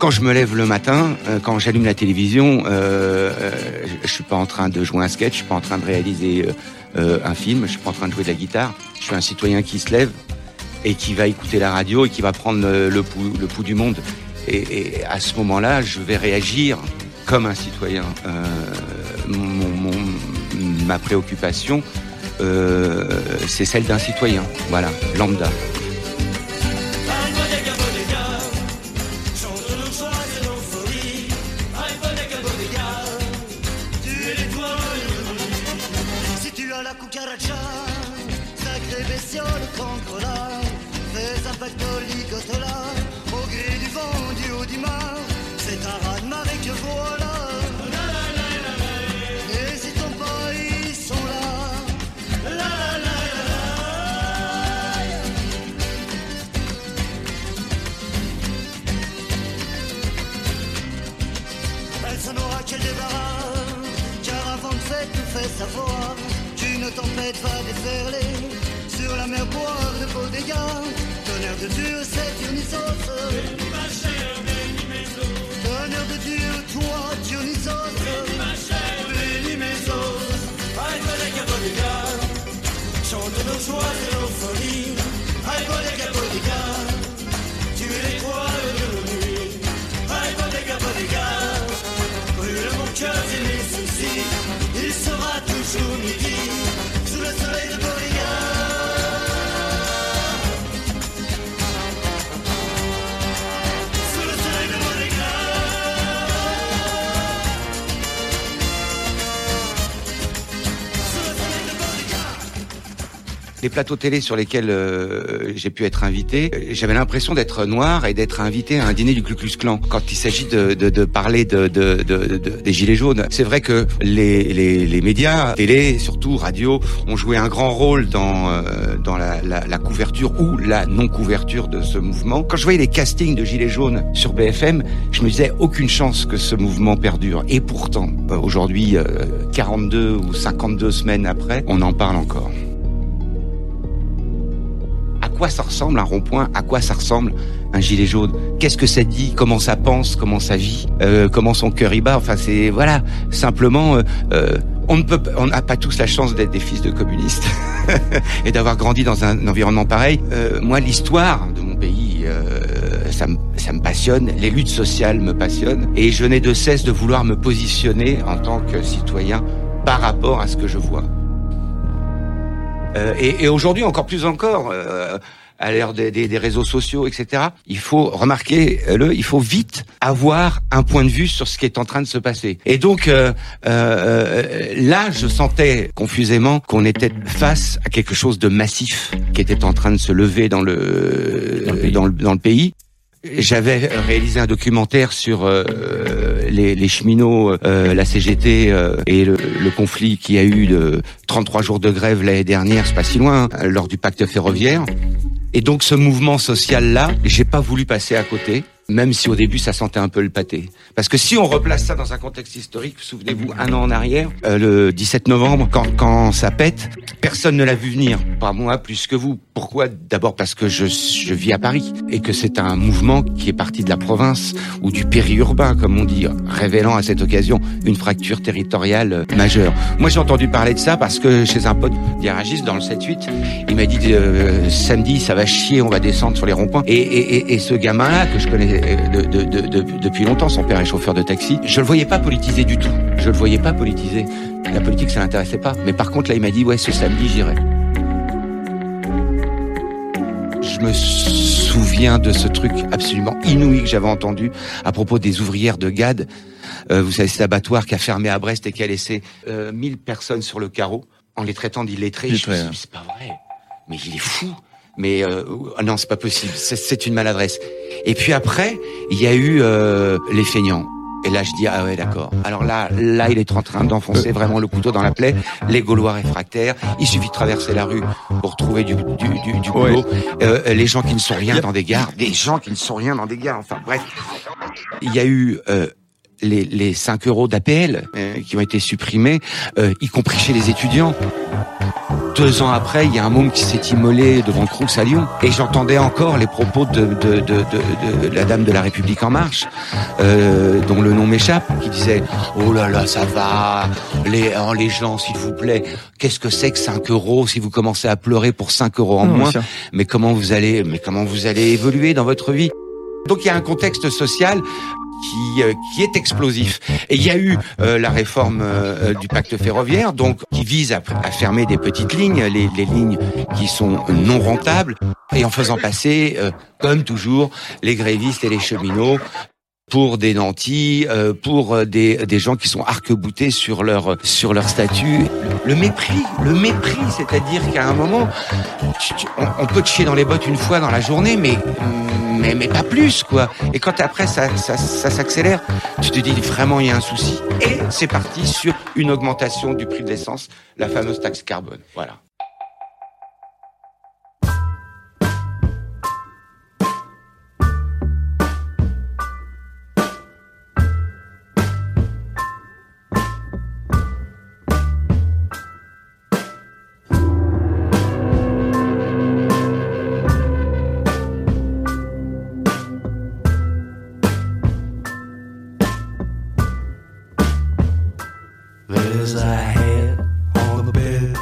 quand je me lève le matin, euh, quand j'allume la télévision, euh, euh, je suis pas en train de jouer un sketch, je suis pas en train de réaliser un film, je suis pas en train de jouer de la guitare. Je suis un citoyen qui se lève et qui va écouter la radio et qui va prendre le, pouls, du monde. Et, à ce moment-là, je vais réagir comme un citoyen. Ma préoccupation, c'est celle d'un citoyen. Voilà, lambda. Raja, sacré bestiole cancrola, fais un pactoli gotola, au gré du vent, du haut du mar, c'est un rat de marée que voilà. N'hésitons pas, ils sont là. Elle s'en aura quel débarras, car avant de fait tout fait savoir tempête va déferler sur la mer boire de beaux dégâts. De Dieu, c'est Dionysos. Ma chère, bénis mes os. De Dieu, toi, Dionysos. Ma chère, bénis mes os. Aïe, chante nos joies et nos folies. Aïe, collègue Bodiga, tu es l'étoile de nos nuits. Aïe, collègue Bodiga, brûle mon cœur et mes soucis. Il sera toujours midi. Les plateaux télé sur lesquels euh, j'ai pu être invité, j'avais l'impression d'être noir et d'être invité à un dîner du Ku Klux Klan. Quand il s'agit de, de, de, parler de, des gilets jaunes, c'est vrai que les, les, les, médias, télé, surtout radio, ont joué un grand rôle dans euh, dans la, la, la, couverture ou la non couverture de ce mouvement. Quand je voyais les castings de gilets jaunes sur BFM, je me disais aucune chance que ce mouvement perdure. Et pourtant, euh, aujourd'hui, 42 ou 52 semaines après, on en parle encore quoi ça ressemble un rond-point, à quoi ça ressemble un gilet jaune, qu'est-ce que ça dit, comment ça pense, comment ça vit, euh, comment son cœur y bat? Enfin, c'est voilà, simplement, euh, euh, on ne peut, on n'a pas tous la chance d'être des fils de communistes et d'avoir grandi dans un, environnement pareil. moi, l'histoire de mon pays, ça me, ça me passionne, les luttes sociales me passionnent, et je n'ai de cesse de vouloir me positionner en tant que citoyen par rapport à ce que je vois. Euh, et, et aujourd'hui, encore plus encore, euh, à l'ère des, des, des, réseaux sociaux, etc. Il faut remarquer le, il faut vite avoir un point de vue sur ce qui est en train de se passer. Et donc euh, euh, là, je sentais confusément qu'on était face à quelque chose de massif qui était en train de se lever dans le dans le, dans le pays. J'avais réalisé un documentaire sur euh, les, cheminots, euh, la CGT euh, et le, le, conflit qui a eu de 33 jours de grève l'année dernière, c'est pas si loin, hein, lors du pacte ferroviaire. Et donc ce mouvement social-là, j'ai pas voulu passer à côté même si au début ça sentait un peu le pâté. Parce que si on replace ça dans un contexte historique, souvenez-vous, un an en arrière, euh, le 17 novembre, quand, quand ça pète, personne ne l'a vu venir, pas moi plus que vous. Pourquoi? D'abord parce que je, je vis à Paris et que c'est un mouvement qui est parti de la province ou du périurbain, comme on dit, révélant à cette occasion une fracture territoriale euh, majeure. Moi j'ai entendu parler de ça parce que chez un pote garagiste dans le 7-8, il m'a dit euh, samedi ça va chier, on va descendre sur les ronds-points. Et, et, et, et ce gamin-là que je connais de, de, de, depuis longtemps. Son père est chauffeur de taxi. Je le voyais pas politisé du tout. Je le voyais pas politisé. La politique, ça l'intéressait pas. Mais par contre, là, il m'a dit, ouais, ce samedi, j'irai. Je me souviens de ce truc absolument inouï que j'avais entendu à propos des ouvrières de GAD. Euh, vous savez, cet abattoir qui a fermé à Brest et qui a laissé euh, 1000 personnes sur le carreau en les traitant d'illettrés. Je me suis dit, c'est pas vrai. Mais il est fou mais euh, ah non, c'est pas possible, c'est une maladresse. Et puis après, il y a eu euh, les feignants. Et là, je dis ah ouais d'accord. Alors là, là, il est en train d'enfoncer vraiment le couteau dans la plaie. Les Gaulois réfractaires. Il suffit de traverser la rue pour trouver du du du, du boulot. Euh, les gens qui ne sont rien dans des gares, des gens qui ne sont rien dans des gares. Enfin bref, il y a eu euh, les, les 5 euros d'APL qui ont été supprimés, y compris chez les étudiants. Deux ans après, il y a un môme qui s'est immolé devant le Crous à Lyon. Et j'entendais encore les propos de, de, de, de, la dame de la République en marche, euh, dont le nom m'échappe, qui disait « Oh là là, ça va, les, oh, les gens, s'il vous plaît, qu'est-ce que c'est que 5 euros si vous commencez à pleurer pour 5 euros en moins? Mais comment vous allez, mais comment vous allez évoluer dans votre vie ?» Donc il y a un contexte social qui, euh, qui est explosif. Et il y a eu euh, la réforme euh, du pacte ferroviaire, donc qui vise à, fermer des petites lignes, les, lignes qui sont non rentables, et en faisant passer, comme toujours, les grévistes et les cheminots pour des nantis, pour des, des gens qui sont arc-boutés sur leur sur leur statut. Le mépris, le mépris, c'est-à-dire qu'à un moment, on, on, peut te chier dans les bottes une fois dans la journée, mais mais, mais pas plus, quoi. Et quand après ça, ça, ça s'accélère, tu te dis vraiment il y a un souci. Et c'est parti sur une augmentation du prix de l'essence, la fameuse taxe carbone. Voilà. There's a head on the bed.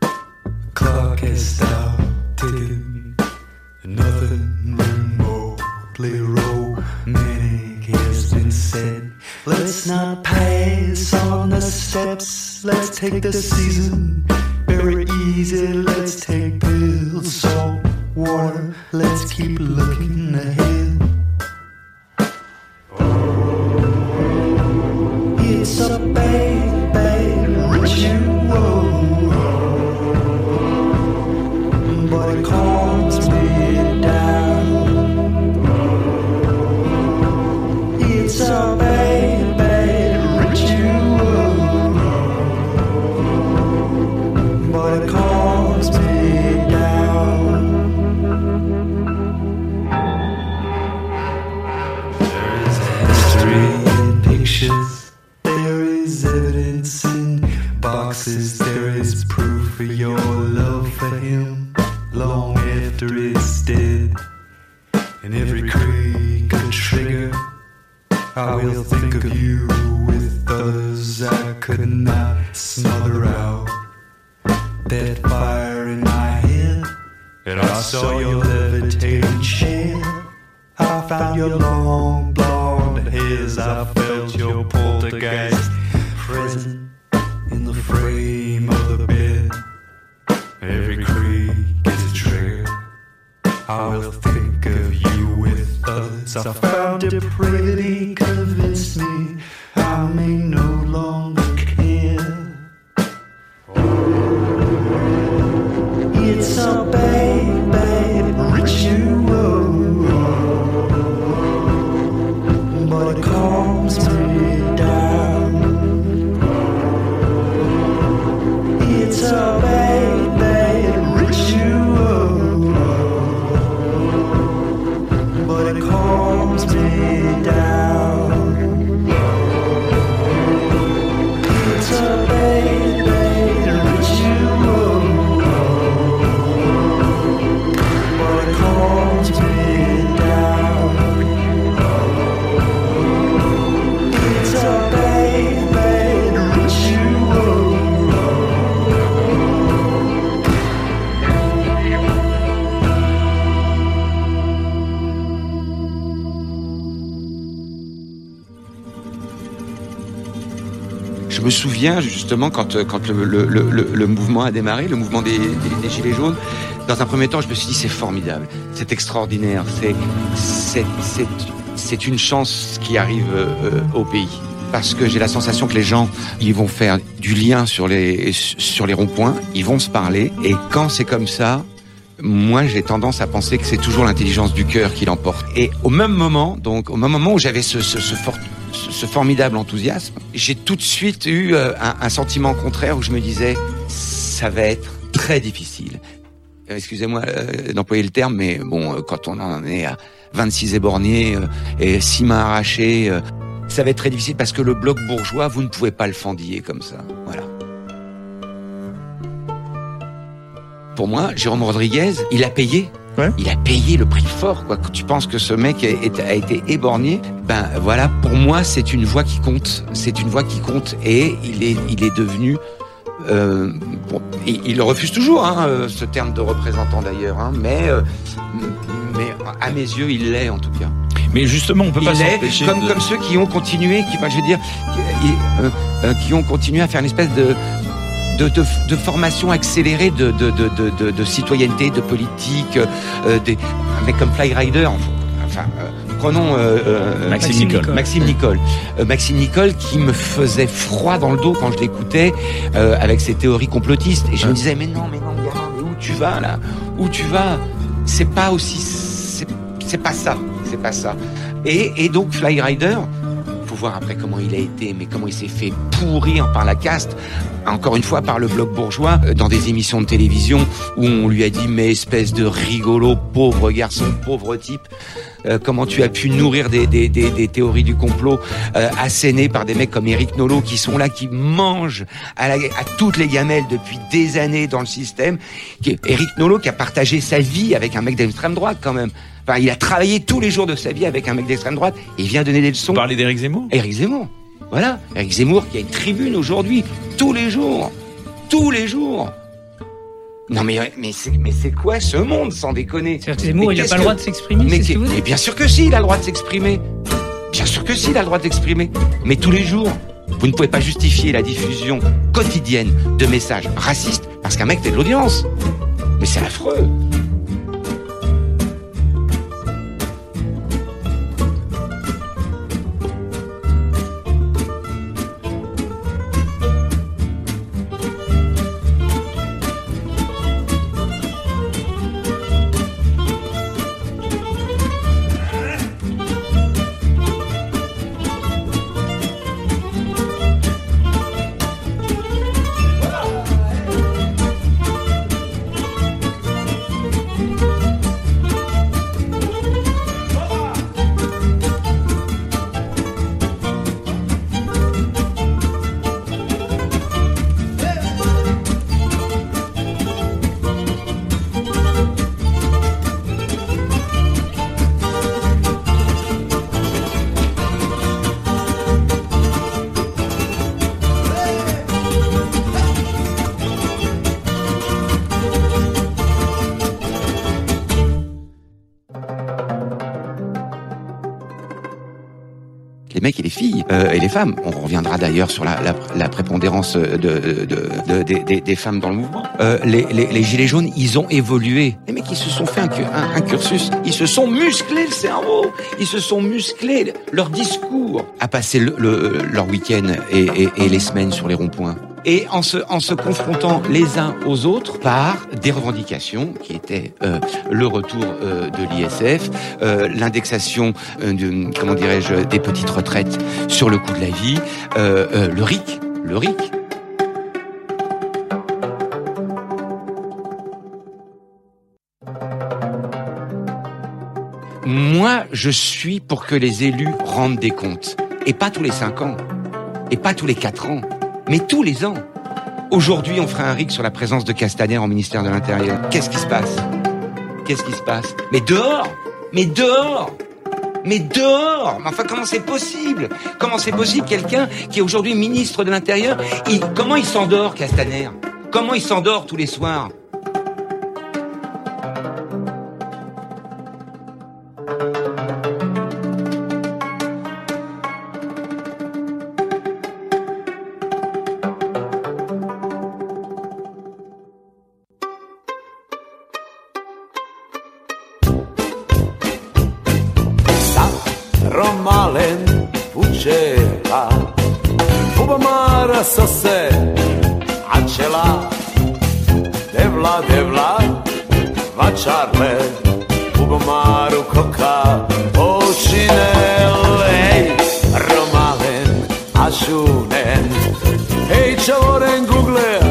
The clock has stopped ticking. Nothing remotely romantic has been said. Let's not pass on the steps. Let's take the season very easy. Let's take pills, salt, water. Let's keep looking ahead. Every creak a trigger, I will think of you with others I could not smother out that fire in my head, and I saw your levitating chair. I found your long blonde hairs. I felt your poltergeist present in the frame of the bed. Every creak is a trigger. I will think others. I found depravity convinced me I may no longer Justement quand, euh, le, mouvement a démarré, le mouvement des, Gilets jaunes, dans un premier temps, je me suis dit c'est formidable, c'est extraordinaire, c'est une chance qui arrive euh, au pays. Parce que j'ai la sensation que les gens, ils vont faire du lien sur les ronds-points, ils vont se parler, et quand c'est comme ça, moi, j'ai tendance à penser que c'est toujours l'intelligence du cœur qui l'emporte. Et au même moment, donc au même moment où j'avais ce, fort- ce- formidable enthousiasme, j'ai tout de suite eu euh, un, sentiment contraire où je me disais, ça va être très difficile. Euh, Excusez-moi euh, d'employer le terme, mais bon, quand on en est à 26 éborgnés et 6 mains arrachées, ça va être très difficile parce que le bloc bourgeois, vous ne pouvez pas le fendiller comme ça. Voilà. Pour moi, Jérôme Rodriguez, il a payé. Ouais. Il a payé le prix fort, quoi. Quand tu penses que ce mec a, été éborgné, ben voilà, pour moi, c'est une voix qui compte. C'est une voix qui compte. Et il est, il est devenu. Euh, bon, il, il le refuse toujours, hein, euh, ce terme de représentant d'ailleurs, hein, mais, euh, mais à mes yeux, il l'est en tout cas. Mais justement, on peut pas s'empêcher. comme, de- comme ceux qui ont continué, qui, je veux dire, qui, euh, qui ont continué à faire une espèce de, de, de, de formation accélérée de, citoyenneté, de politique, euh, des, un mec comme Fly Rider, enfin, euh, prenons euh, euh, Maxime Maxime Nicole. Maxime Nicole. Maxime Nicole qui me faisait froid dans le dos quand je l'écoutais avec ses théories complotistes. Et je me disais, mais non, mais non, gamin, mais où tu vas là? Où tu vas? C'est pas aussi... C'est pas ça. C'est pas ça. Et, et donc Fly Rider, voir après comment il a été, mais comment il s'est fait pourrir par la caste, encore une fois par le bloc bourgeois, euh, dans des émissions de télévision où on lui a dit mais espèce de rigolo, pauvre garçon, pauvre type, euh, comment tu as pu nourrir des, des, des, des théories du complot euh, assénées par des mecs comme Eric Nolot qui sont là, qui mangent à, la- à toutes les gamelles depuis des années dans le système. Eric Nolot qui a partagé sa vie avec un mec d'extrême droite quand même. Enfin, il a travaillé tous les jours de sa vie avec un mec d'extrême droite et il vient donner des leçons. Vous parlez d'Éric Zemmour Éric Zemmour. Voilà, Éric Zemmour qui a une tribune aujourd'hui, tous les jours, tous les jours. Non mais mais c'est mais c'est quoi ce monde sans déconner? C'est-à-dire que Zemmour, Mais il n'a pas le droit de s'exprimer, Mais, c'est ce qui- que vous mais bien sûr que si, il a le droit de s'exprimer. Bien sûr que si, il a le droit de s'exprimer. Mais tous les jours, vous ne pouvez pas justifier la diffusion quotidienne de messages racistes parce qu'un mec fait de l'audience. Mais c'est affreux. Les mecs et les filles euh, et les femmes. On reviendra d'ailleurs sur la, la, la prépondérance de, de, de- des- des, femmes dans le mouvement. Euh, les, les, les gilets jaunes, ils ont évolué. Les mecs, ils se sont fait un, un, un cursus. Ils se sont musclés le cerveau. Ils se sont musclés leur discours à passer le, le- leur week-end et, et, et les semaines sur les ronds-points. Et en se, en se confrontant les uns aux autres par des revendications qui étaient euh, le retour euh, de l'ISF, euh, l'indexation euh, comment dirais-je, des petites retraites sur le coût de la vie, euh, euh, le RIC, le RIC. Moi, je suis pour que les élus rendent des comptes. Et pas tous les cinq ans. Et pas tous les quatre ans. Mais tous les ans. Aujourd'hui, on fera un RIC sur la présence de Castaner au ministère de l'Intérieur. Qu'est-ce qui se passe? Qu'est-ce qui se passe? Mais dehors! Mais dehors! Mais dehors! Mais enfin, comment c'est possible? Comment c'est possible quelqu'un qui est aujourd'hui ministre de l'Intérieur Comment il s'endort, Castaner? Comment il s'endort tous les soirs? devla devla va čarle Bubamaru koka ošinel Ej, romalen, ažunen Ej, čavoren Google.